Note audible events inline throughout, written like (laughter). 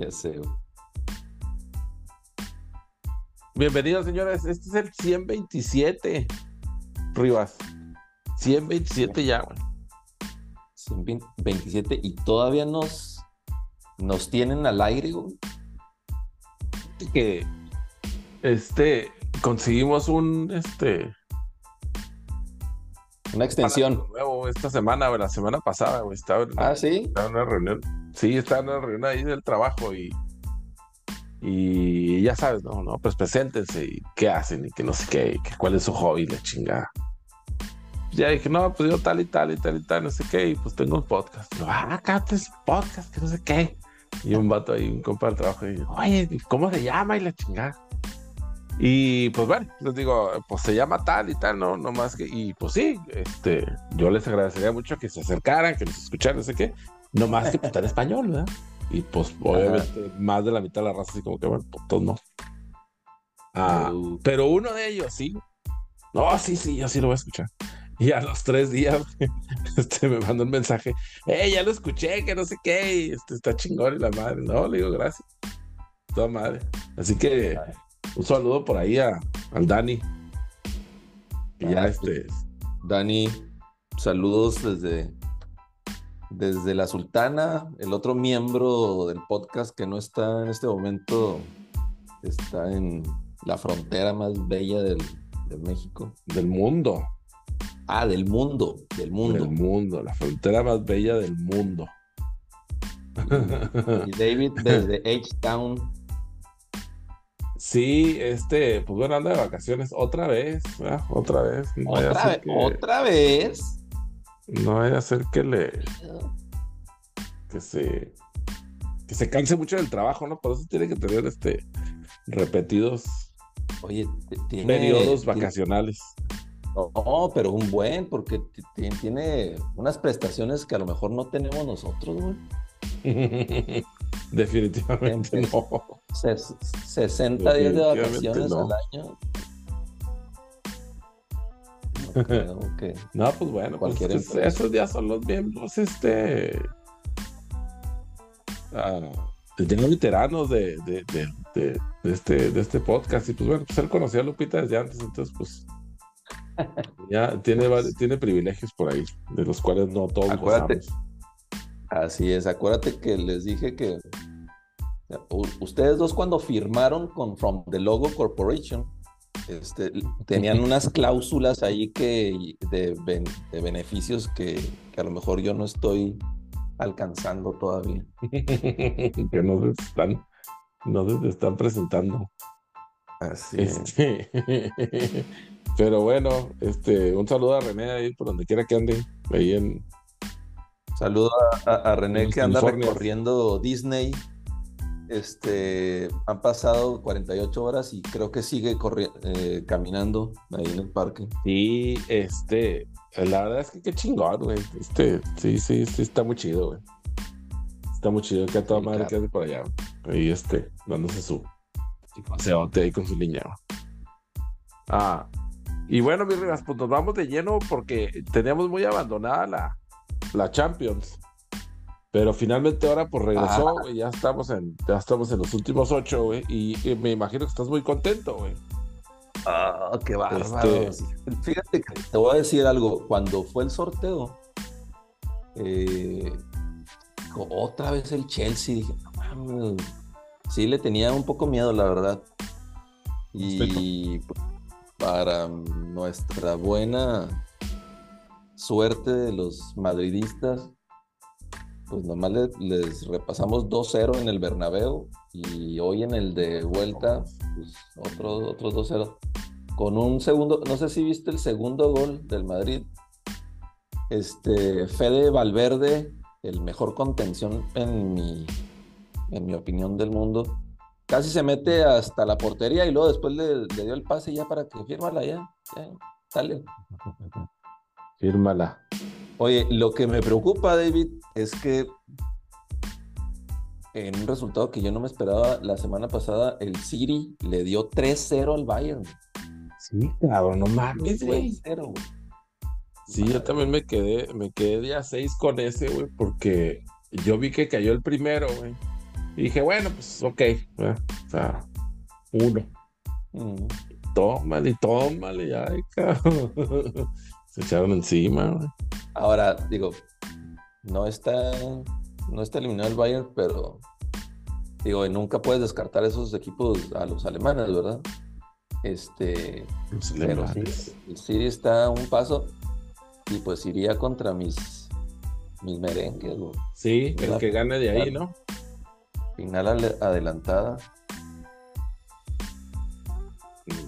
Ya sé, güey. Bienvenidos, señores. Este es el 127. Rivas. 127 ya, güey. 127 y todavía nos, nos tienen al aire, güey. Que este conseguimos un este Una extensión. nuevo esta semana, güey, la semana pasada, güey. Estaba en, Ah, sí. estaba en una reunión. Sí, estaba en una reunión ahí del trabajo y y ya sabes, no, no, pues preséntense y qué hacen y que no sé qué, cuál es su hobby, la chingada. Ya dije, no, pues yo tal y tal y tal y tal, no sé qué, y pues tengo un podcast. Yo, ah, acá un podcast, que no sé qué. Y un vato ahí, un compa del trabajo, y digo, oye, ¿y ¿cómo se llama? Y la chingada. Y pues bueno, les digo, pues se llama tal y tal, no, no más que, y pues sí, este, yo les agradecería mucho que se acercaran, que nos escucharan, no sé qué, no más que pues, está en español, ¿verdad? Y pues obviamente más de la mitad de la raza así como que, bueno, pues todos no. Ah, Uh, pero uno de ellos sí. No, sí, sí, yo sí lo voy a escuchar. Y a los tres días (laughs) este, me mandó un mensaje. ¡Eh, ya lo escuché! Que no sé qué. y, este, está chingón y la madre. No, le digo gracias. Toda madre. Así que un saludo por ahí a, al Dani. Y ya Ah, este. Dani, saludos desde, desde la Sultana, el otro miembro del podcast que no está en este momento, está en la frontera más bella del, de México. Del mundo. Ah, del mundo, del mundo. Del mundo. La frontera más bella del mundo. (laughs) Y David desde H-Town. Sí, este, pues bueno, anda de vacaciones otra vez, ¿verdad? otra vez. No Otra, que- otra vez. No vaya a ser que le, que se, que se canse mucho del trabajo, ¿no? Por eso tiene que tener este repetidos Oye, tiene. periodos vacacionales. No, pero un buen, porque tiene unas prestaciones que a lo mejor no tenemos nosotros, güey. (laughs) Definitivamente no. Ses- 60 días de vacaciones no. al año. No creo que. (laughs) No, pues bueno, pues Cualquier es- empresa. esos días son los miembros, este, ah, ya no veteranos de, de, de, este, de este podcast. Y pues bueno, pues él conocía a Lupita desde antes, entonces pues (laughs) ya tiene, vari- tiene privilegios por ahí, de los cuales no todos Acuérdate. gozamos. Así es, acuérdate que les dije que ustedes dos cuando firmaron con From the Logo Corporation, este, tenían (laughs) unas cláusulas ahí que de, ben- de beneficios que, que a lo mejor yo no estoy alcanzando todavía. que no se están, no se están presentando. Así es. Este, (laughs) pero bueno, este, un saludo a René ahí por donde quiera que ande, ahí en, Saludo a, René que anda recorriendo Disney. Este, han pasado 48 horas y creo que sigue corri- eh, caminando ahí en el parque. Sí, este, la verdad es que qué chingón, güey. Este, sí, sí, sí, está muy chido, güey. Está muy chido que a toda Sí, madre claro. que por allá. Ahí, este, dándose su paseote ahí con su niña. Ah, y bueno, mis rivas, pues nos vamos de lleno porque teníamos muy abandonada la, la Champions. Pero finalmente ahora pues regresó, Ah. güey. Ya estamos en, ya estamos en los últimos ocho, güey. Y, y me imagino que estás muy contento, güey. Ah, qué bárbaro. Este- Fíjate que te voy a decir algo. Cuando fue el sorteo, eh, otra vez el Chelsea, dije, no mames, sí le tenía un poco miedo, la verdad. Y para nuestra buena suerte de los madridistas, pues nomás le- les repasamos 2-0 en el Bernabéu y hoy en el de vuelta, pues otro, otros 2-0. Con un segundo, no sé si viste el segundo gol del Madrid. Este, Fede Valverde, el mejor contención en mi, en mi opinión del mundo. Casi se mete hasta la portería y luego después le, dio el pase ya para que fírmala ya. ya dale. Fírmala. Oye, lo que me preocupa, David, es que en un resultado que yo no me esperaba la semana pasada, el City le dio 3-0 al Bayern. Sí, cabrón, no mames, güey. 3-0, güey. Sí, yo también me quedé, me quedé día 6 con ese, güey, porque yo vi que cayó el primero, güey. Y dije, bueno, pues ok, o sea, uno. Mm. Tómale, tómale, ya, (laughs) Se echaron encima. Ahora, digo, no está, no está eliminado el Bayern, pero digo, nunca puedes descartar esos equipos a los alemanes, ¿verdad? Este, pero sí, el City está a un paso y pues iría contra mis mis merengues. Sí, el que gane de ahí, ¿no? Final adelantada.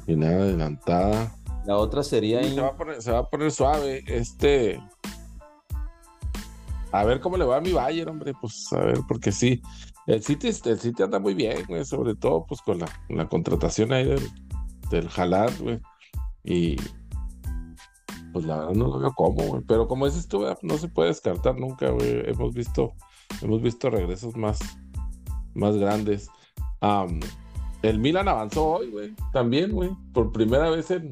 Final adelantada. La otra sería. se, va a poner, suave. Este. A ver cómo le va a mi Bayern, hombre. Pues a ver, porque sí. El City, el City anda muy bien, güey. Sobre todo, pues con la, contratación ahí del, del güey. Y, pues la verdad no lo veo cómo, güey. Pero como dices tú, no se puede descartar nunca, güey. Hemos visto, hemos visto regresos más, más grandes. el Milan avanzó hoy, güey. También, güey. Por primera vez en.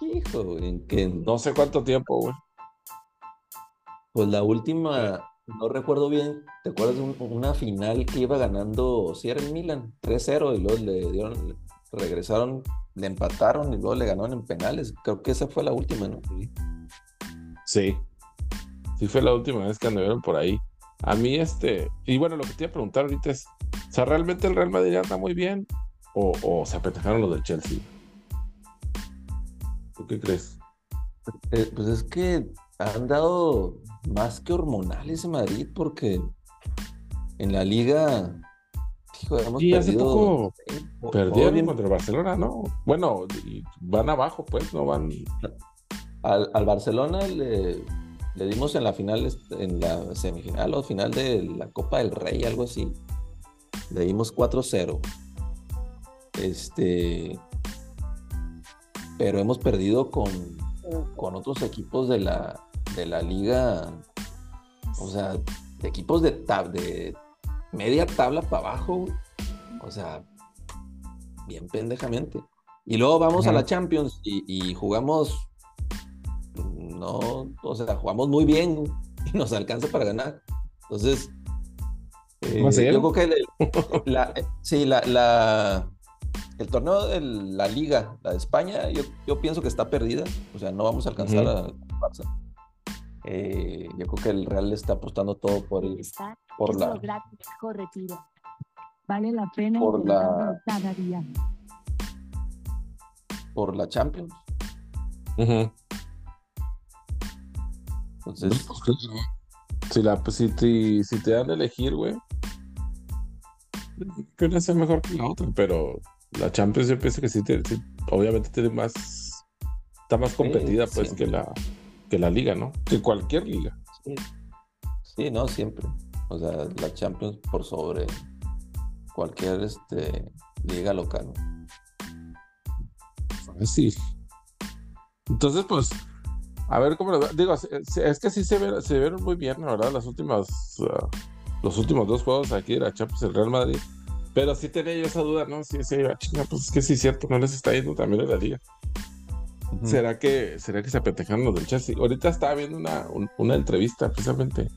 Hijo, en que. No sé cuánto tiempo, güey. Pues la última, no recuerdo bien. ¿Te acuerdas de una final que iba ganando, si era el Milan, 3-0 y luego le dieron, regresaron le empataron y luego le ganaron en penales. Creo que esa fue la última, ¿no? Sí. Sí, fue la última vez que anduvieron por ahí. A mí, este. Y bueno, lo que te iba a preguntar ahorita es: o sea, ¿realmente el Real Madrid anda muy bien? ¿O, se apeteceron los del Chelsea? ¿Tú qué crees? Eh, pues es que han dado más que hormonales en Madrid porque en la liga y hace poco perdieron contra el Barcelona, ¿no? Bueno, van abajo, pues, no van. Al, Barcelona le, dimos en la final, en la semifinal o final de la Copa del Rey, algo así. Le dimos 4-0. Este. Pero hemos perdido con, con otros equipos de la, de la liga. O sea, equipos de, de media tabla para abajo, o sea, bien pendejamente. Y luego vamos a la Champions y, jugamos, no, o sea, jugamos muy bien (laughs) y nos alcanza para ganar. Entonces, eh, yo creo que la, sí, la, el torneo de la Liga, la de España, yo, pienso que está perdida. O sea, no vamos a alcanzar a Barça. Eh, yo creo que el Real está apostando todo por el, por la Vale la pena por la cada día. Por la Champions. Entonces, si, la, pues, si, te, si te dan a elegir, güey, que una sea mejor que la otra, pero la Champions yo pienso que sí, obviamente tiene más, está más competida pues que la, que la liga, ¿no? Que cualquier liga. Sí. sí, no, siempre. O sea, la Champions por sobre cualquier este, liga local. Sí. Entonces, pues, a ver cómo lo digo, es que sí se, se vieron muy bien, la verdad, las últimas, uh, los últimos dos juegos aquí de la Champions, el Real Madrid. Pero sí tenía yo esa duda, ¿no? Sí, sí, ah, pues es que sí es cierto, no les está yendo también en la liga. ¿Será que, ¿Será que se apetejaron los del Chelsea? Ahorita estaba viendo una, una entrevista, precisamente.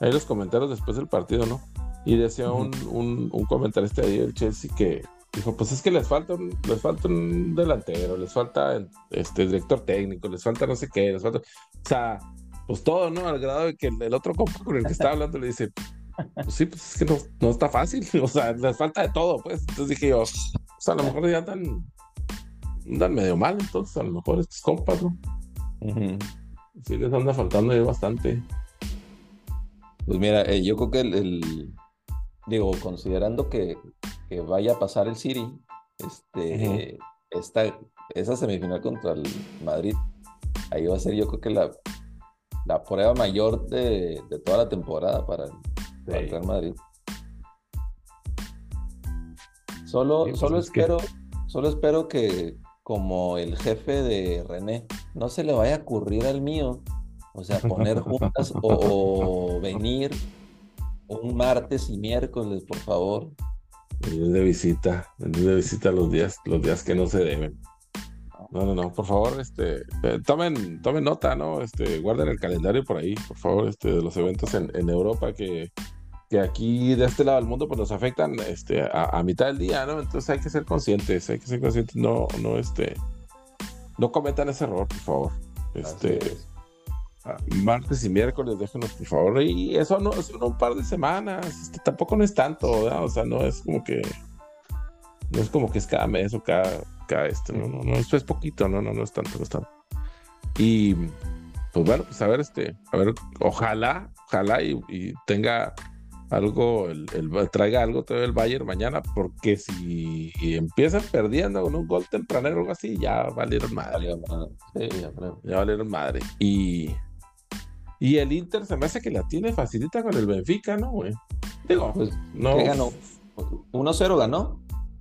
Ahí los comentarios después del partido, ¿no? Y decía un, un, un, comentarista ahí del Chelsea que dijo, pues es que les falta un, les falta un delantero, les falta este director técnico, les falta no sé qué, les falta... O sea, pues todo, ¿no? Al grado de que el, otro compa con el que estaba hablando le dice, pues sí, pues es que no, no está fácil, (laughs) o sea, les falta de todo, pues. Entonces dije yo, pues a lo mejor ya andan, andan medio mal, entonces a lo mejor estos compas, ¿no? Sí, les anda faltando ahí bastante. Pues mira, eh, yo creo que el, digo, considerando que, vaya a pasar el City, este, esa semifinal contra el Madrid, ahí va a ser yo creo que la, la prueba mayor de, toda la temporada para, el Real Madrid. Solo, pues solo espero, solo espero que como el jefe de René, no se le vaya a ocurrir al mío, o sea, poner (laughs) juntas o venir un martes y miércoles, por favor. Venir de visita, venir de visita los días, los días que no se deben. No, no, no, por favor, este, eh, tomen, tomen nota, ¿no? Este, guarden el calendario por ahí, por favor, este, de los eventos en, Europa que, que aquí de este lado del mundo pues nos afectan este, a, mitad del día, ¿no? Entonces hay que ser conscientes, hay que ser conscientes, no, no, este, no cometan ese error, por favor. Este, martes y miércoles, déjenos, por favor. Y eso no es un par de semanas, este, tampoco no es tanto, ¿verdad? O sea, no es como que, no es como que es cada mes o cada, cada este, no, no, no, esto es poquito, no, no, no es tanto, no es tanto. Y pues bueno, pues a ver, este, a ver, ojalá, ojalá y tenga algo, el, traiga algo todavía el Bayern mañana, porque si empiezan perdiendo con un gol tempranero o algo así, ya valieron madre. ya, valieron madre. Y, y el Inter se me hace que la tiene facilita con el Benfica, ¿no, güey? Digo, pues, no. ¿Qué ganó? 1-0 ganó.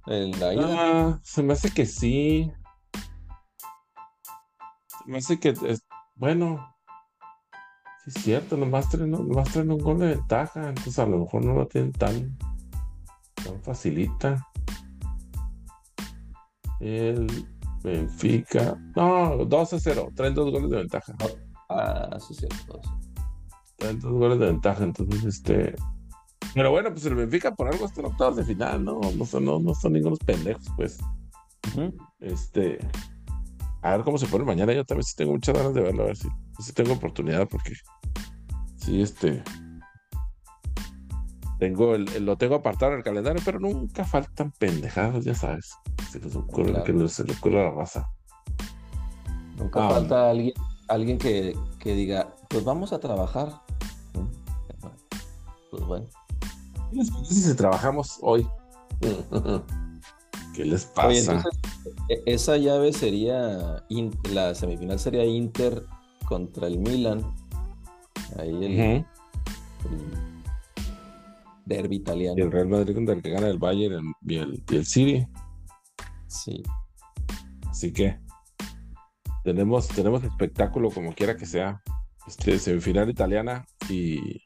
Ah, se me hace que sí. Se me hace que, bueno, es cierto, nomás traen, nomás traen un gol de ventaja, entonces a lo mejor no lo tienen tan, tan facilita. El Benfica. No, 2 a 0. Traen dos goles de ventaja. Ah, sí, cierto. Traen dos goles de ventaja. Entonces, este. Pero bueno, pues el Benfica por algo está en octavos de final, ¿no? No son, no, no son ningunos pendejos, pues. Este. A ver cómo se pone mañana. Yo también sí tengo muchas ganas de verlo, a ver si, si tengo oportunidad, porque sí, este. Tengo el, lo tengo apartado en el calendario, pero nunca faltan pendejadas, ya sabes. Se les ocurre, que se le ocurre a la raza. Nunca ah, falta alguien, alguien que, que, diga, pues vamos a trabajar. Pues bueno. ¿Qué les parece si trabajamos hoy? ¿Qué les pasa? E, esa llave sería, la semifinal sería Inter contra el Milan Ahí el, derby italiano. Y el Real Madrid contra el que gana el Bayern y el, y el City. Sí. Así que tenemos, tenemos espectáculo como quiera que sea. Este, semifinal italiana y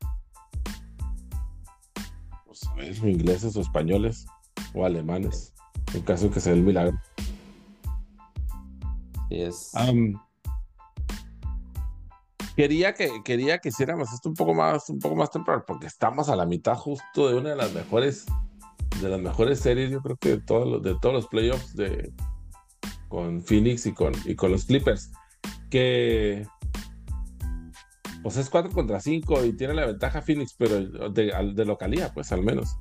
pues, a ver, ingleses o españoles o alemanes. En caso de que sea el milagro. Sí es. Quería que, quería que hiciéramos esto un poco más, un poco más temprano, porque estamos a la mitad justo de una de las mejores, de las mejores series, yo creo que de todos los, de todos los playoffs de con Phoenix y con, y con los Clippers. Que pues es 4 contra 5 y tiene la ventaja Phoenix, pero de, de localía, pues al menos.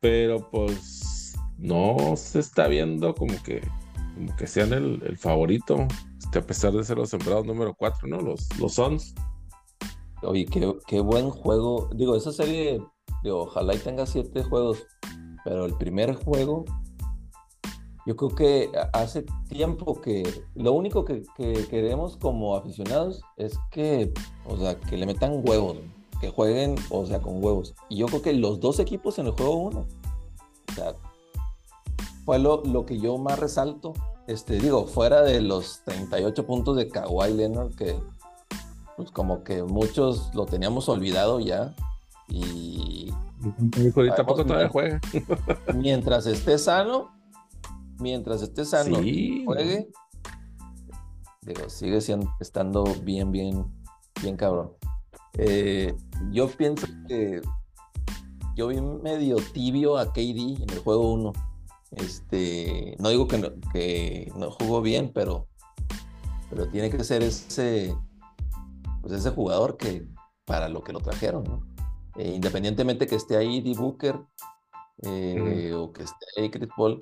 Pero pues no se está viendo como que, como que sean el, el favorito a pesar de ser los sembrados número 4, ¿no? Los, los Suns. Oye, qué, buen juego. Digo, esa serie, digo, ojalá y tenga siete juegos, pero el primer juego, yo creo que hace tiempo que lo único que, queremos como aficionados es que, o sea, que le metan huevos, que jueguen, o sea, con huevos. Y yo creo que los dos equipos en el juego uno, o sea, fue lo, lo que yo más resalto este, digo, fuera de los 38 puntos de Kawhi Leonard, que pues como que muchos lo teníamos olvidado ya. Y. tampoco todavía juega. (laughs) mientras esté sano, mientras esté sano juegue, digo, sigue siendo, estando bien, bien, bien cabrón. Eh, yo pienso que yo vi medio tibio a KD en el juego 1 este, no digo que no, que no jugó bien, pero, pero tiene que ser ese, pues ese jugador que para lo que lo trajeron, eh, independientemente que esté ahí D. Booker eh, o que esté ahí Chris Paul,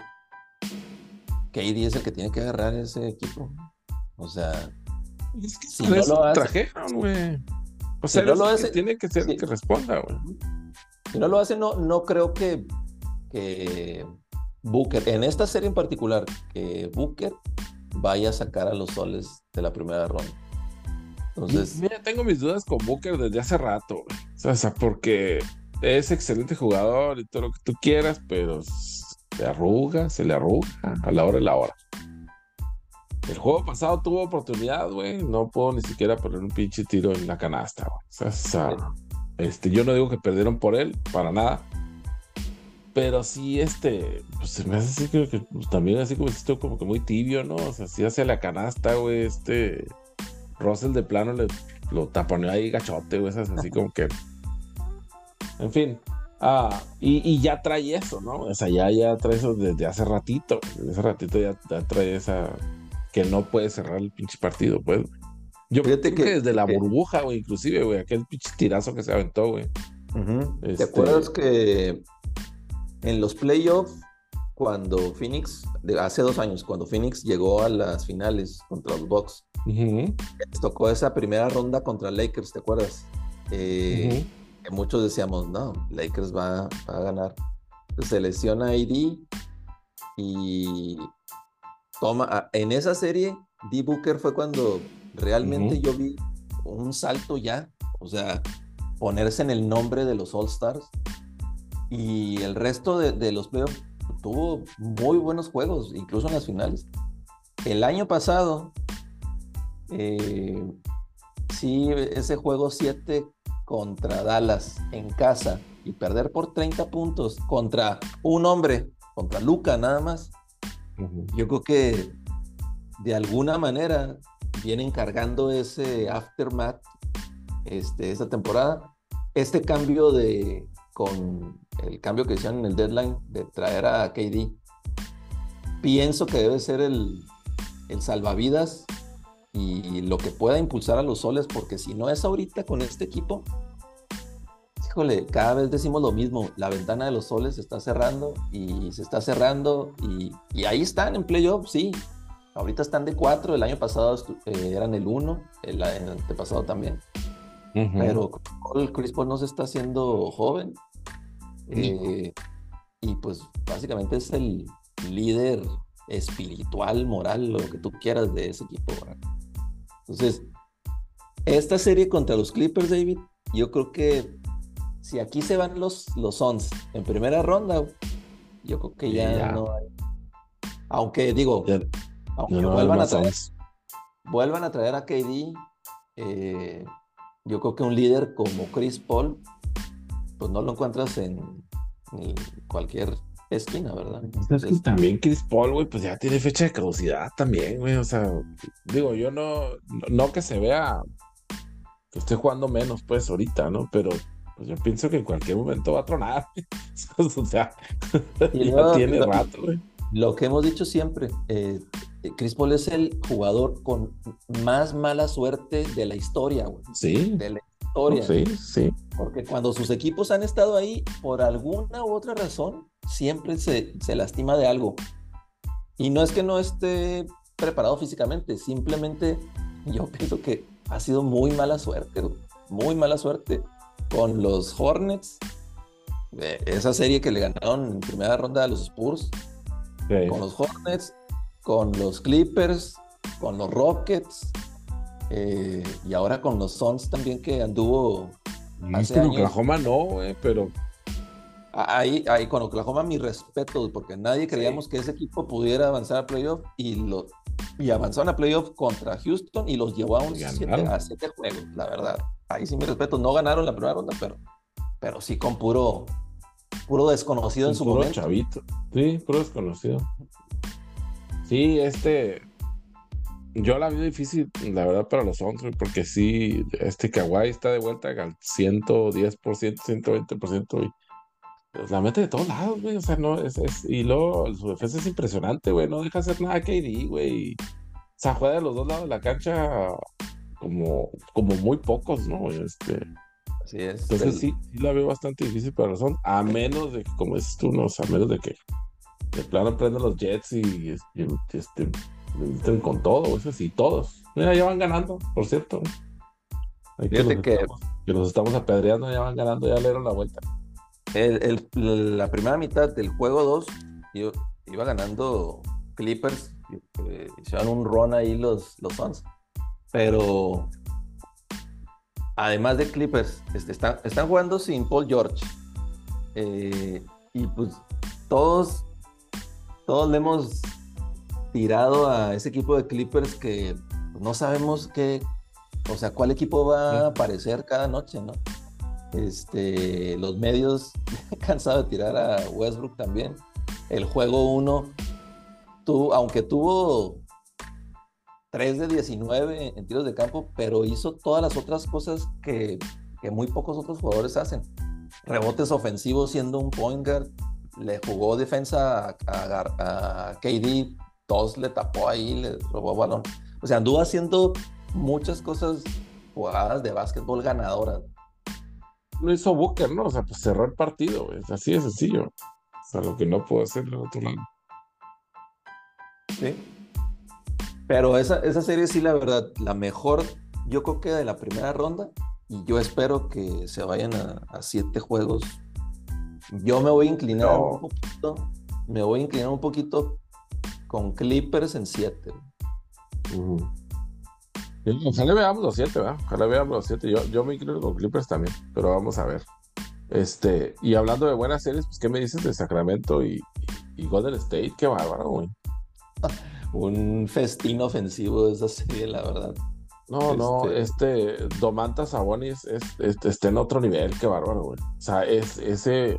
KD es el que tiene que agarrar ese equipo. O sea, si no lo hace, trajeron, güey. O sea, no lo hace, tiene que ser el que responda, güey. Si no lo hace, no, no creo que, que Booker, en esta serie en particular, que Booker vaya a sacar a los soles de la primera ronda. Entonces. Mira, tengo mis dudas con Booker desde hace rato, O sea, porque es excelente jugador y todo lo que tú quieras, pero se arruga, se le arruga a la hora y la hora. El juego pasado tuvo oportunidad, güey. No puedo ni siquiera poner un pinche tiro en la canasta, güey. O sea, este, yo no digo que perdieron por él, para nada. Pero sí, este, pues se me hace así que, pues, también así como esto como que muy tibio, ¿no? O sea, sí hacia la canasta, güey, este, Russell de plano le, lo taponeó ahí gachote, güey, esas así como que, En fin. Ah, y, ya trae eso, ¿no? O sea, ya, ya trae eso desde hace ratito. Desde hace ratito ya, trae esa que no puede cerrar el pinche partido, pues. Yo creo que, desde la burbuja, güey, inclusive, güey, aquel pinche tirazo que se aventó, güey. ¿Te este acuerdas que en los playoffs, cuando Phoenix, hace dos años, cuando Phoenix llegó a las finales contra los Bucks, tocó esa primera ronda contra Lakers, ¿te acuerdas? Eh, que muchos decíamos, no, Lakers va, a ganar. Se lesiona AD y toma, en esa serie, D. Booker fue cuando realmente yo vi un salto ya, o sea, ponerse en el nombre de los All Stars y el resto de, los playoffs tuvo muy buenos juegos, incluso en las finales. El año pasado, eh, sí, ese juego 7 contra Dallas en casa y perder por 30 puntos contra un hombre, contra Luca nada más, yo creo que de alguna manera vienen cargando ese aftermath este, esta temporada. Este cambio de, con el cambio que hicieron en el deadline de traer a KD, pienso que debe ser el, el salvavidas y lo que pueda impulsar a los soles, porque si no es ahorita con este equipo, híjole, cada vez decimos lo mismo, la ventana de los soles se está cerrando y se está cerrando y, ahí están en playoff, sí. Ahorita están de cuatro, el año pasado eh, eran el uno, el, antepasado también. Pero el Chris Paul no se está haciendo joven. Eh, y pues básicamente es el líder espiritual, moral, lo que tú quieras de ese equipo. Entonces, esta serie contra los Clippers, David, yo creo que si aquí se van los, los Suns en primera ronda, yo creo que ya, no hay. Aunque digo, aunque vuelvan, a traer, vuelvan a traer a KD, eh, yo creo que un líder como Chris Paul, pues no lo encuentras en, cualquier esquina, ¿verdad? Entonces, también Chris Paul, güey, pues ya tiene fecha de caducidad también, güey. O sea, digo, yo no, no que se vea que esté jugando menos, pues, ahorita, ¿no? Pero pues yo pienso que en cualquier momento va a tronar. (laughs) o sea, (laughs) ya tiene rato, güey. Lo que hemos dicho siempre, eh, Chris Paul es el jugador con más mala suerte de la historia, güey. Sí. De la historia. Sí, sí. Porque cuando sus equipos han estado ahí, por alguna u otra razón, siempre se, se lastima de algo. Y no es que no esté preparado físicamente, simplemente yo (laughs) pienso que ha sido muy mala suerte, muy mala suerte con los Hornets, esa serie que le ganaron en primera ronda a los Spurs, con los Hornets, con los Clippers, con los Rockets, eh, y ahora con los Suns también que anduvo. Hace con Oklahoma no, pero. Ahí, ahí con Oklahoma mi respeto, porque nadie creíamos que ese equipo pudiera avanzar a playoff y, lo, y avanzaron a playoff contra Houston y los llevó a un siete, a siete juegos, la verdad. Ahí sí mi respeto, no ganaron la primera ronda, pero, pero sí con puro, puro desconocido en su puro momento. chavito, sí, puro desconocido. Sí, este. Yo la vi difícil, la verdad, para los hombres, porque sí, este Kawhi está de vuelta al 110%, 120%, y pues, la mete de todos lados, güey. O sea, no, es, es, y luego su defensa es impresionante, güey. No deja hacer nada KD, güey. O sea, juega de los dos lados de la cancha como, como muy pocos, ¿no? Este. Así es. Entonces sí, sí la veo bastante difícil para los hombres, a menos de que, como dices tú, no, a menos de que de plano prenden los Jets y, este, entren con todo, eso sí, todos. Mira, ya van ganando, por cierto. Fíjate que, que, los estamos apedreando, ya van ganando, ya le dieron la vuelta. El, la primera mitad del juego 2 iba ganando Clippers, eh, hicieron un run ahí los, los Suns. Pero además de Clippers, este, están, están jugando sin Paul George. Eh, y pues todos todos le hemos tirado a ese equipo de Clippers que no sabemos qué, o sea, cuál equipo va a aparecer cada noche, ¿no? Este, los medios (laughs) cansado de tirar a Westbrook también. El juego 1, aunque tuvo 3 de 19 en tiros de campo, pero hizo todas las otras cosas que, que muy pocos otros jugadores hacen. rebotes ofensivos siendo un point guard, le jugó defensa a, KD, todos le tapó ahí, le robó balón. O sea, anduvo haciendo muchas cosas, jugadas de básquetbol ganadoras. Lo hizo Booker, ¿no? O sea, pues cerró el partido, es así de sencillo. O sea, lo que no puedo hacer el otro lado. Sí. Pero esa, esa serie sí, la verdad, la mejor, yo creo que de la primera ronda, y yo espero que se vayan a, siete juegos. Yo me voy a inclinar un poquito, me voy a inclinar un poquito con Clippers en siete. Ojalá veamos los siete, ¿verdad? Ojalá veamos los siete. Yo, yo me inclino con Clippers también, pero vamos a ver. Este, y hablando de buenas series, pues, ¿qué me dices de Sacramento y, y Golden State? Qué bárbaro, güey. (laughs) un festín ofensivo de esa serie, la verdad. No, no, este, este Domantas Sabonis es, está en otro nivel, qué bárbaro, güey. O sea, es ese.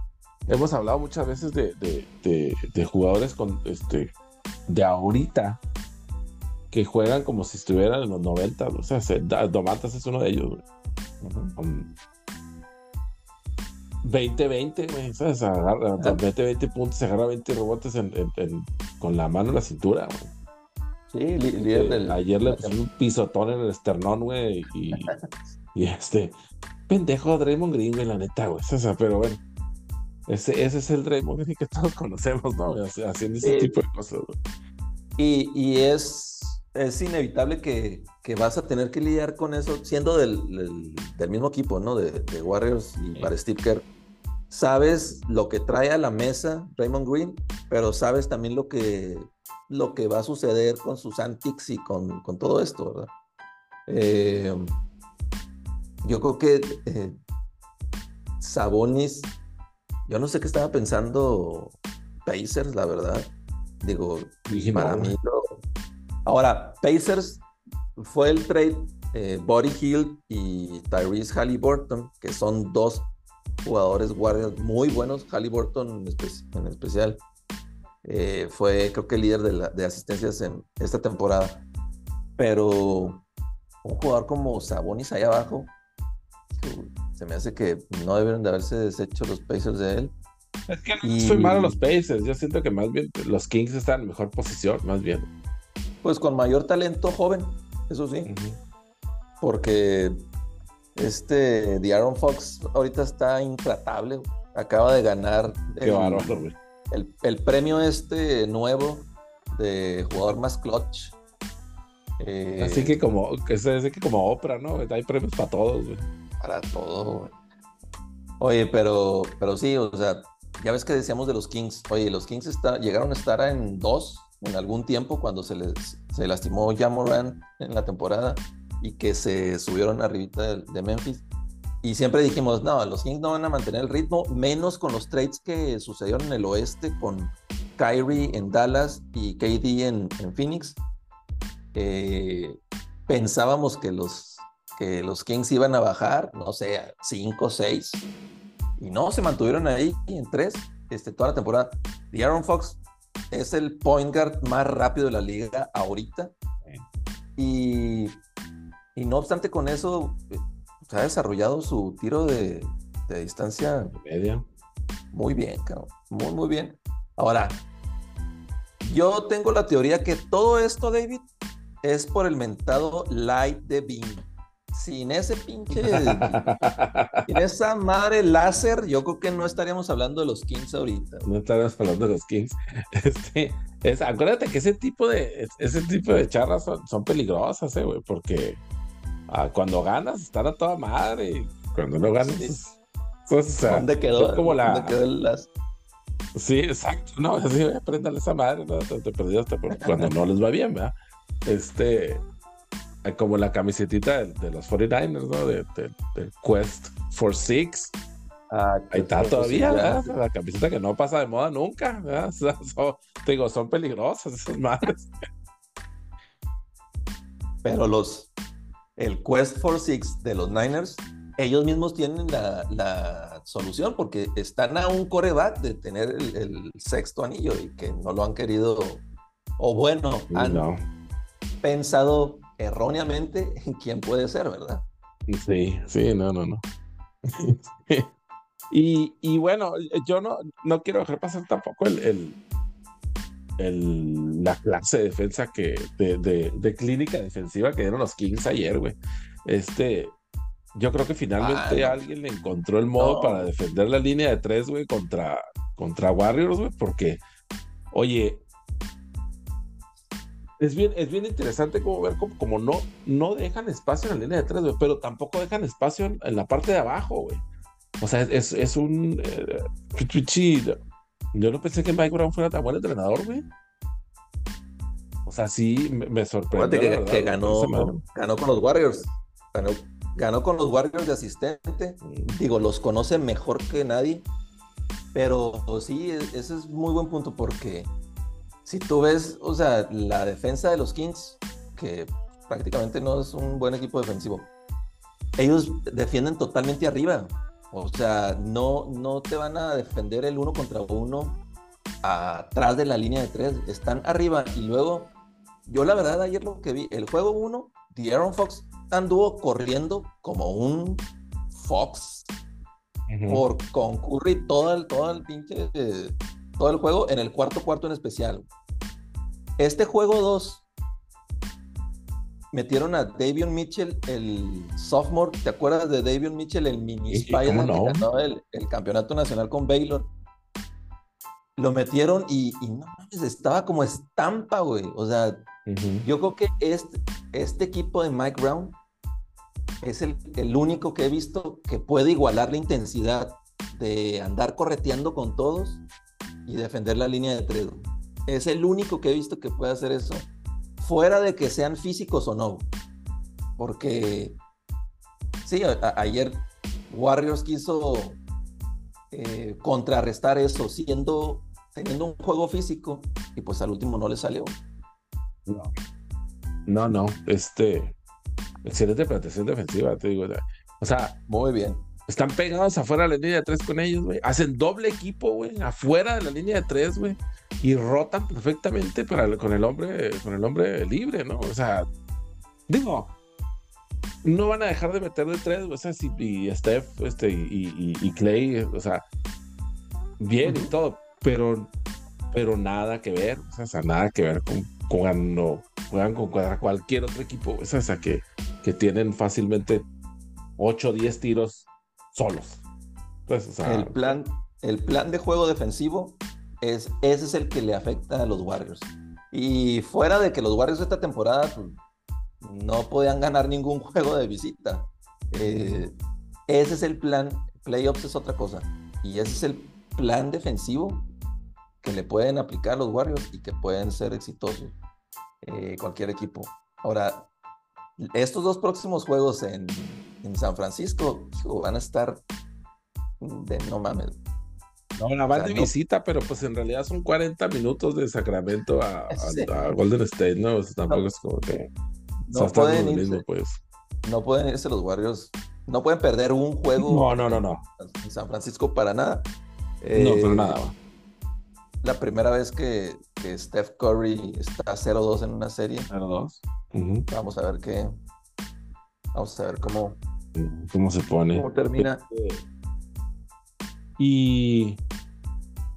Hemos hablado muchas veces de, de, jugadores con este de ahorita que juegan como si estuvieran en los 90. O sea, Domantas es uno de ellos, güey. 20-20, güey. ¿Sabes? Agarra, 20-20 puntos, se agarra 20 rebotes con la mano en la cintura, güey. Sí, líder del... Ayer le pusieron un pisotón en el esternón, güey, y, (laughs) y este, pendejo Draymond Green, güey, la neta, güey, pero bueno, ese, ese es el Draymond Green que todos (laughs) conocemos, ¿no? haciendo ese tipo de cosas. Y, y es, es inevitable que, que, vas a tener que lidiar con eso, siendo del, del, mismo equipo, ¿no? De, de Warriors y para Steve Kerr. Sabes lo que trae a la mesa Raymond Green, pero sabes también lo que lo que va a suceder con sus antics y con, todo esto, ¿verdad? Eh, yo creo que eh, Sabonis, yo no sé qué estaba pensando Pacers, la verdad. Digo, para mí Ahora, Pacers fue el trade eh, Body Hill y Tyrese Halliburton, que son dos jugadores guardias muy buenos, Halliburton en especial eh, fue creo que líder de, asistencias en esta temporada. Pero un jugador como Sabonis ahí abajo, se me hace que no deben de haberse deshecho los Pacers de él. Es que no soy malo los Pacers, yo siento que más bien los Kings están en mejor posición, más bien. Pues con mayor talento joven, eso sí. Porque este The Aaron Fox ahorita está intratable. Acaba de ganar. Qué el, güey el, premio este nuevo de jugador más clutch. Eh, así que como, que que como Oprah, ¿no? Hay premios para todos, güey. Para todo, Oye, pero, pero sí, o sea, ya ves que decíamos de los Kings. Oye, los Kings llegaron a estar en dos en algún tiempo cuando se les se lastimó Jamoran en la temporada y que se subieron arribita de Memphis. Y siempre dijimos, no, los Kings no van a mantener el ritmo, menos con los trades que sucedieron en el oeste con Kyrie en Dallas y KD en, Phoenix. Eh, pensábamos que los, que los Kings iban a bajar, no sé, 5 o 6. Y no, se mantuvieron ahí en 3 este, toda la temporada. Y Aaron Fox es el point guard más rápido de la liga ahorita. Y, y no obstante con eso, se ha desarrollado su tiro de, distancia media. Muy bien, cabrón. Muy, muy bien. Ahora, yo tengo la teoría que todo esto, David, es por el mentado light de Beam. Sin ese pinche, (laughs) sin esa madre láser, yo creo que no estaríamos hablando de los Kings ahorita. No estaríamos hablando de los Kings. (laughs) Este, es, acuérdate que ese tipo de, ese tipo de charlas son, son peligrosas, eh, güey, porque Ah, cuando ganas, están a toda madre. Cuando no ganas, pues, o sea, ¿dónde quedó? Como la... ¿Dónde quedó las... Sí, exacto. No, así, aprendan esa madre, ¿no? Te, te perdiste cuando no les va bien, ¿verdad? Este, como la camisetita de, los 49ers, ¿no? De, del Quest for Six. Ah, Ahí está todavía, ¿verdad? La camiseta que no pasa de moda nunca, ¿verdad? (laughs) son, digo, son peligrosas esas madres. Pero los, el Quest for Six de los Niners, ellos mismos tienen la, solución porque están a un coreback de tener el, sexto anillo y que no lo han querido, o bueno, han pensado erróneamente en quién puede ser, ¿verdad? Sí, sí, no, no, no. (laughs) Y, y, bueno, yo no, no quiero dejar pasar tampoco el, el, el la clase de defensa que, de, de, de, clínica defensiva que dieron los Kings ayer, güey. Este, yo creo que finalmente ah, alguien le encontró el modo para defender la línea de tres, güey, contra, contra Warriors, güey, porque, oye, es bien, es bien interesante como ver como, no, no dejan espacio en la línea de tres, güey, pero tampoco dejan espacio en, la parte de abajo, güey. O sea, es, es un... Eh, yo no pensé que Mike Brown fuera tan buen entrenador, güey. O sea, sí, me, sorprendió. Que, ganó, ganó con los Warriors. Ganó, ganó con los Warriors de asistente. Digo, los conoce mejor que nadie. Pero sí, e, ese es muy buen punto porque si tú ves, o sea, la defensa de los Kings, que prácticamente no es un buen equipo defensivo, ellos defienden totalmente arriba. O sea, no, no te van a defender el uno contra uno atrás de la línea de tres. Están arriba y luego, yo la verdad ayer lo que vi, el juego uno, The Aaron Fox anduvo corriendo como un Fox por concurrir todo el, todo el pinche, todo el juego en el cuarto cuarto en especial. Este juego 2 metieron a Davion Mitchell, el sophomore. ¿Te acuerdas de Davion Mitchell, el mini Spider no? que ganó el, campeonato nacional con Baylor? Lo metieron y, no estaba como estampa, güey. O sea, yo creo que este, este equipo de Mike Brown es el, el, único que he visto que puede igualar la intensidad de andar correteando con todos y defender la línea de tres. Es el único que he visto que puede hacer eso, fuera de que sean físicos o no. Porque, sí, ayer Warriors quiso eh, contrarrestar eso, siendo, teniendo un juego físico, y pues al último no le salió. No, no, no, este, excelente protección defensiva, te digo. O sea, muy bien. Están pegados afuera de la línea de tres con ellos, güey. Hacen doble equipo, güey, afuera de la línea de tres, güey. Y rotan perfectamente para, con el hombre con el hombre libre, ¿no? O sea, digo, no van a dejar de meter de tres, o sea, y Steph este, y, Clay, o sea, bien y todo, pero, pero nada que ver, o sea, nada que ver con, cuando juegan con cualquier otro equipo, o sea, que, que tienen fácilmente 8 o 10 tiros solos. El plan, el plan de juego defensivo es, ese es el que le afecta a los Warriors. Y fuera de que los Warriors esta temporada pues, no podían ganar ningún (laughs) juego de visita, eh, ese es el plan. Playoffs es otra cosa. Y ese es el plan defensivo que le pueden aplicar los Warriors y que pueden ser exitosos eh, cualquier equipo. Ahora, estos dos próximos juegos en, en San Francisco van a estar de no mames. No, la van de visita, pero pues en realidad son 40 minutos de Sacramento a, (laughs) Golden State, ¿no? tampoco es como que. No pueden, irse, pues. no pueden irse los Warriors. No pueden perder un juego. No, no, no, no. En San Francisco para nada. no, nada. Eh, la primera vez que, Steph Curry está 0-2 en una serie. 0-2. Vamos a ver qué. Vamos a ver cómo. ¿Cómo se pone? ¿Cómo termina? Y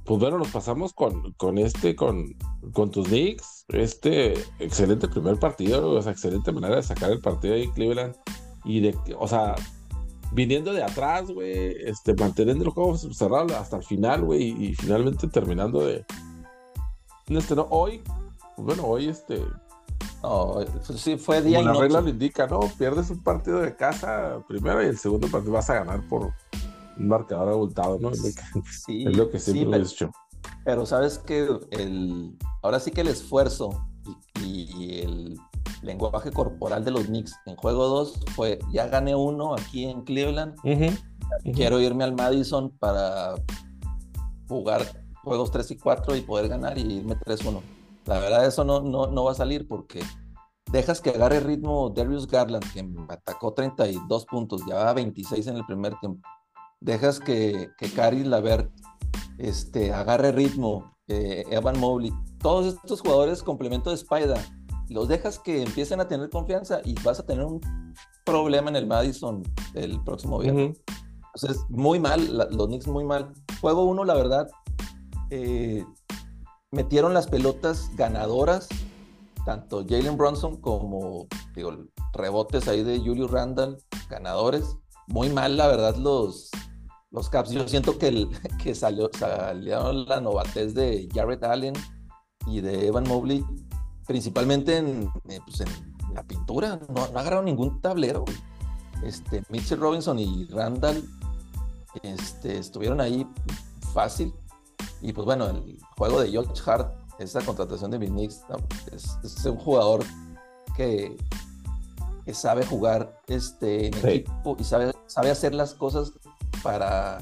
pues bueno, nos pasamos con, con este, con, con tus Knicks. Este excelente primer partido, o sea, excelente manera de sacar el partido ahí Cleveland. Y de, o sea, viniendo de atrás, güey, este, manteniendo los juegos cerrados hasta el final, güey, y, finalmente terminando de. Este, no, hoy, pues bueno, hoy este. Oh, sí, fue día la regla lo indica, ¿no? Pierdes un partido de casa primero y el segundo partido vas a ganar por un marcador abultado, ¿no? Es lo que, sí, es lo que siempre sí, he dicho. Pero sabes que el, ahora sí que el esfuerzo y, el lenguaje corporal de los Knicks en juego 2 fue, ya gané uno aquí en Cleveland, quiero irme al Madison para jugar juegos 3 y 4 y poder ganar y irme 3-1. La verdad eso no, no, no va a salir porque dejas que agarre ritmo Darius Garland, que atacó 32 puntos, llevaba 26 en el primer tiempo dejas que, que Cari Lavert este, agarre ritmo, eh, Evan Mobley, todos estos jugadores complemento de Spider, los dejas que empiecen a tener confianza y vas a tener un problema en el Madison el próximo viernes. Entonces, muy mal, los Knicks muy mal. Juego uno, la verdad, eh, metieron las pelotas ganadoras, tanto Jalen Bronson como, digo, rebotes ahí de Julius Randall, ganadores. Muy mal, la verdad, los, los Caps. Yo siento que, (laughs) que salió, salieron la novatez de Jarrett Allen y de Evan Mobley, principalmente en, eh, pues en la pintura. No, no agarraron ningún tablero. Este, Mitchell Robinson y Randall este, estuvieron ahí fácil. Y pues bueno, el juego de George Hart, esa contratación de Knicks, es, un jugador que, que sabe jugar este, en equipo y sabe, sabe hacer las cosas para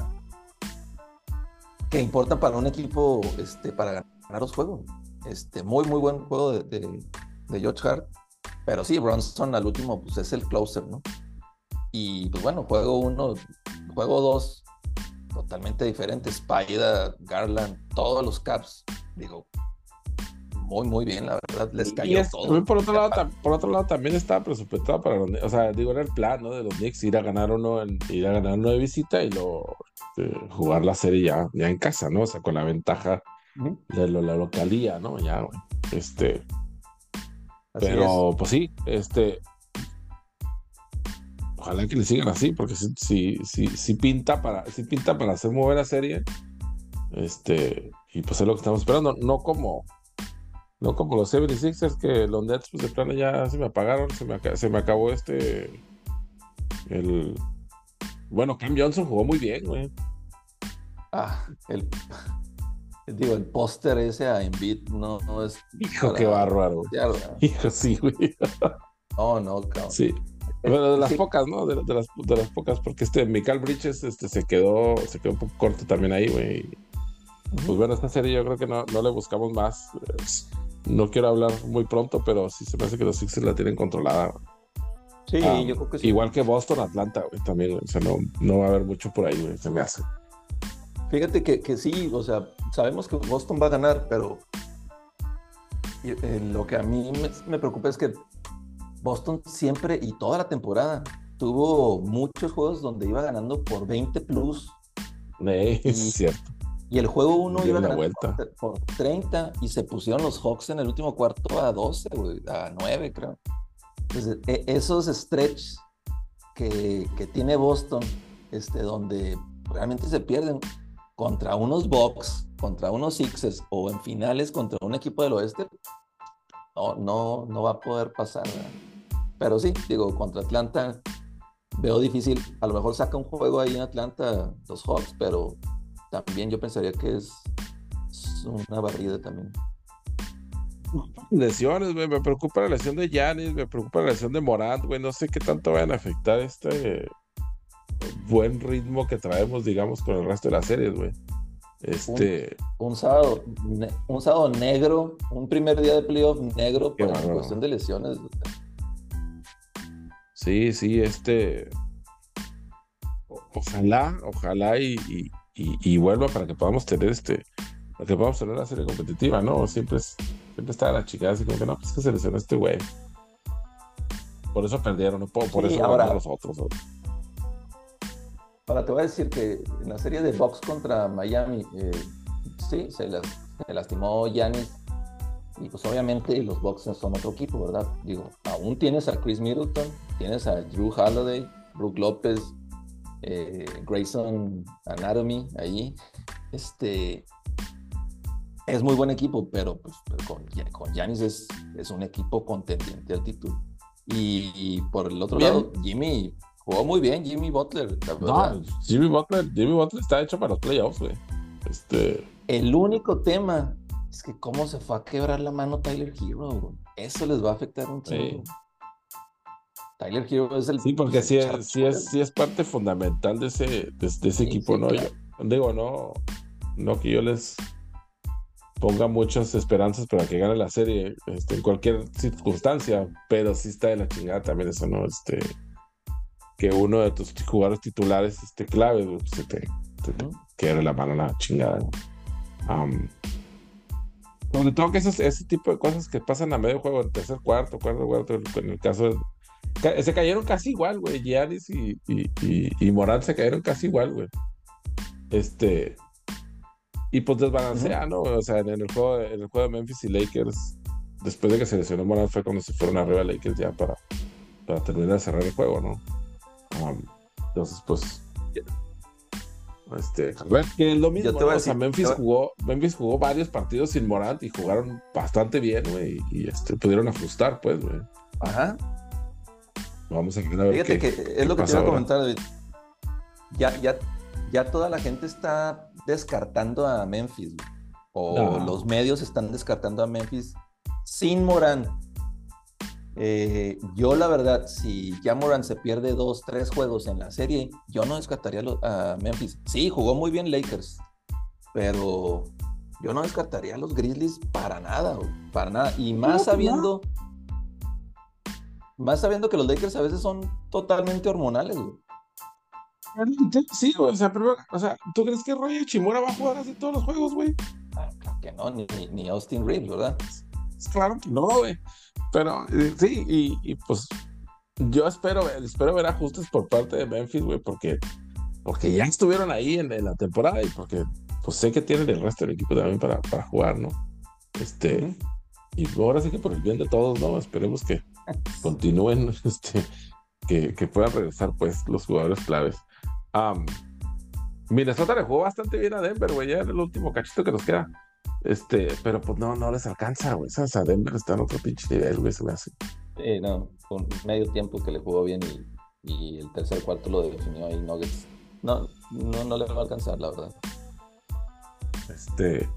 que importan para un equipo este, para ganar los juegos. Este, muy, muy buen juego de, de, George Hart. Pero sí, Bronson al último pues, es el closer, ¿no? Y pues bueno, juego uno, juego dos, totalmente diferente. Spider, Garland, todos los Caps. Digo, muy, muy bien, la verdad. Les cayó todo. Por otro, lado, por otro lado, también estaba presupuestado para los O sea, digo, era el plan, ¿no? De los Knicks, ir a ganar uno, ir a ganar uno de visita y luego este, jugar la serie ya, ya en casa, ¿no? O sea, con la ventaja de la localía, ¿no? Ya, güey. Este. pero, pues sí, este ojalá que le sigan así, porque si, si, si, pinta para, si pinta para hacer mover la serie. Este, y pues es lo que estamos esperando, no como no como los 76ers que los Nets pues de plano ya se me apagaron, se me, se me acabó este el bueno, Cam Johnson jugó muy bien, güey. Ah, el digo, el póster ese a Embiid no, no es Hijo, qué bárbaro. Hijo, sí, güey. No, no, cabrón. Sí. Bueno, de las pocas, ¿no? De, las, de, las, pocas, porque este Michael Bridges este, se quedó se quedó un poco corto también ahí, güey. Pues bueno, esta serie yo creo que no, no le buscamos más. No quiero hablar muy pronto, pero sí se me hace que los Sixers la tienen controlada. Sí, ah, yo creo que sí. Igual que Boston, Atlanta, güey, también. O sea, no, no va a haber mucho por ahí, güey, se me hace. Fíjate que, que sí, o sea, sabemos que Boston va a ganar, pero eh, lo que a mí me, me preocupa es que Boston siempre y toda la temporada tuvo muchos juegos donde iba ganando por 20 plus. es cierto. Y el juego 1 iba ganando por, 30 y se pusieron los Hawks en el último cuarto a 12, a 9 creo. Entonces, e, esos stretch que, que, tiene Boston, este, donde realmente se pierden contra unos Bucks, contra unos Sixers o en finales contra un equipo del oeste, no, no, no va a poder pasar. Pero sí, digo, contra Atlanta veo difícil. A lo mejor saca un juego ahí en Atlanta los Hawks, pero también yo pensaría que es una barrida también. Lesiones, güey. Me preocupa la lesión de Yanis, me preocupa la lesión de Morant, güey. No sé qué tanto van a afectar este buen ritmo que traemos, digamos, con el resto de las series, güey. Este. Un, sábado, un sábado negro, un primer día de playoff negro por cuestión de lesiones. Sí, sí, este. Ojalá, ojalá y, y, vuelva para que podamos tener este. Para que podamos tener la serie competitiva, ¿no? Siempre, es, siempre está la chica así como que no, pues que se lesionó este güey. Por eso perdieron, ¿no? Por, por eso ahora los otros. Ahora te voy a decir que en la serie de Box contra Miami, eh, sí, se, se lastimó Giannis y pues obviamente los Bucks son otro equipo, ¿verdad? Digo, aún tienes a Chris Middleton, tienes a Drew Holiday, Brook López, eh, Grayson Anatomy ahí. Este es muy buen equipo, pero pues, con, con Giannis es, es un equipo contendiente al título. Y, por el otro lado, Jimmy jugó muy bien, Jimmy Butler. no, Jimmy Butler, Jimmy Butler está hecho para los playoffs, güey. Este... El único tema es que cómo se fue a quebrar la mano Tyler Hero, Eso les va a afectar un chingo. Tyler Hero es el. Sí, porque sí, es, sí, es, sí es parte fundamental de ese, de, ese equipo, ¿no? Yo, digo, no, no que yo les ponga muchas esperanzas para que gane la serie este, en cualquier circunstancia, pero sí está de la chingada también eso, ¿no? Este, que uno de tus jugadores titulares esté clave, se te, quede la mano la chingada. Um, sobre todo que ese tipo de cosas que pasan a medio juego, en tercer cuarto, cuarto, cuarto, en el caso se cayeron casi igual, güey. Giannis y, y, y, Morán se cayeron casi igual, güey. Este. Y pues desbalancea, ¿no? O sea, en el, juego, en el juego de Memphis y Lakers, después de que se lesionó Morán, fue cuando se fueron arriba Lakers ya para, para terminar de cerrar el juego, ¿no? Um, entonces, pues. Este, que es lo mismo. o sea, Memphis jugó, Memphis jugó varios partidos sin Morant y jugaron bastante bien, güey. Y este, pudieron ajustar, pues, güey. Ajá. Vamos a ver. Fíjate que es lo que te iba a comentar, David. Ya, ya, ya toda la gente está descartando a Memphis, o los medios están descartando a Memphis sin Morán. Eh, yo la verdad, si ya Morán se pierde dos, tres juegos en la serie, yo no descartaría a Memphis. Sí, jugó muy bien Lakers, pero yo no descartaría a los Grizzlies para nada, para nada. Y más sabiendo, más sabiendo que los Lakers a veces son totalmente hormonales, Sí, o sea, pero, o sea, ¿tú crees que Roy Chimura va a jugar así todos los juegos, güey? Ah, claro que no, ni, Austin Reeves, ¿verdad? Claro que no, güey. Pero eh, sí, y, pues yo espero, espero ver ajustes por parte de Memphis, güey, porque, porque ya estuvieron ahí en, la temporada y porque pues sé que tienen el resto del equipo también para, para jugar, ¿no? Este, y ahora sí que por el bien de todos, ¿no? Esperemos que (laughs) continúen, (laughs) este, que, que puedan regresar pues los jugadores claves. Minnesota le jugó bastante bien a Denver, güey, ya en el último cachito que nos queda. Este, pero pues no, no les alcanza, güey. O sea, Denver está en otro pinche nivel, güey, se me hace. Sí, no, con medio tiempo que le jugó bien y, y el tercer cuarto lo definió ahí Nuggets. No, no, no le va a alcanzar, la verdad. Este,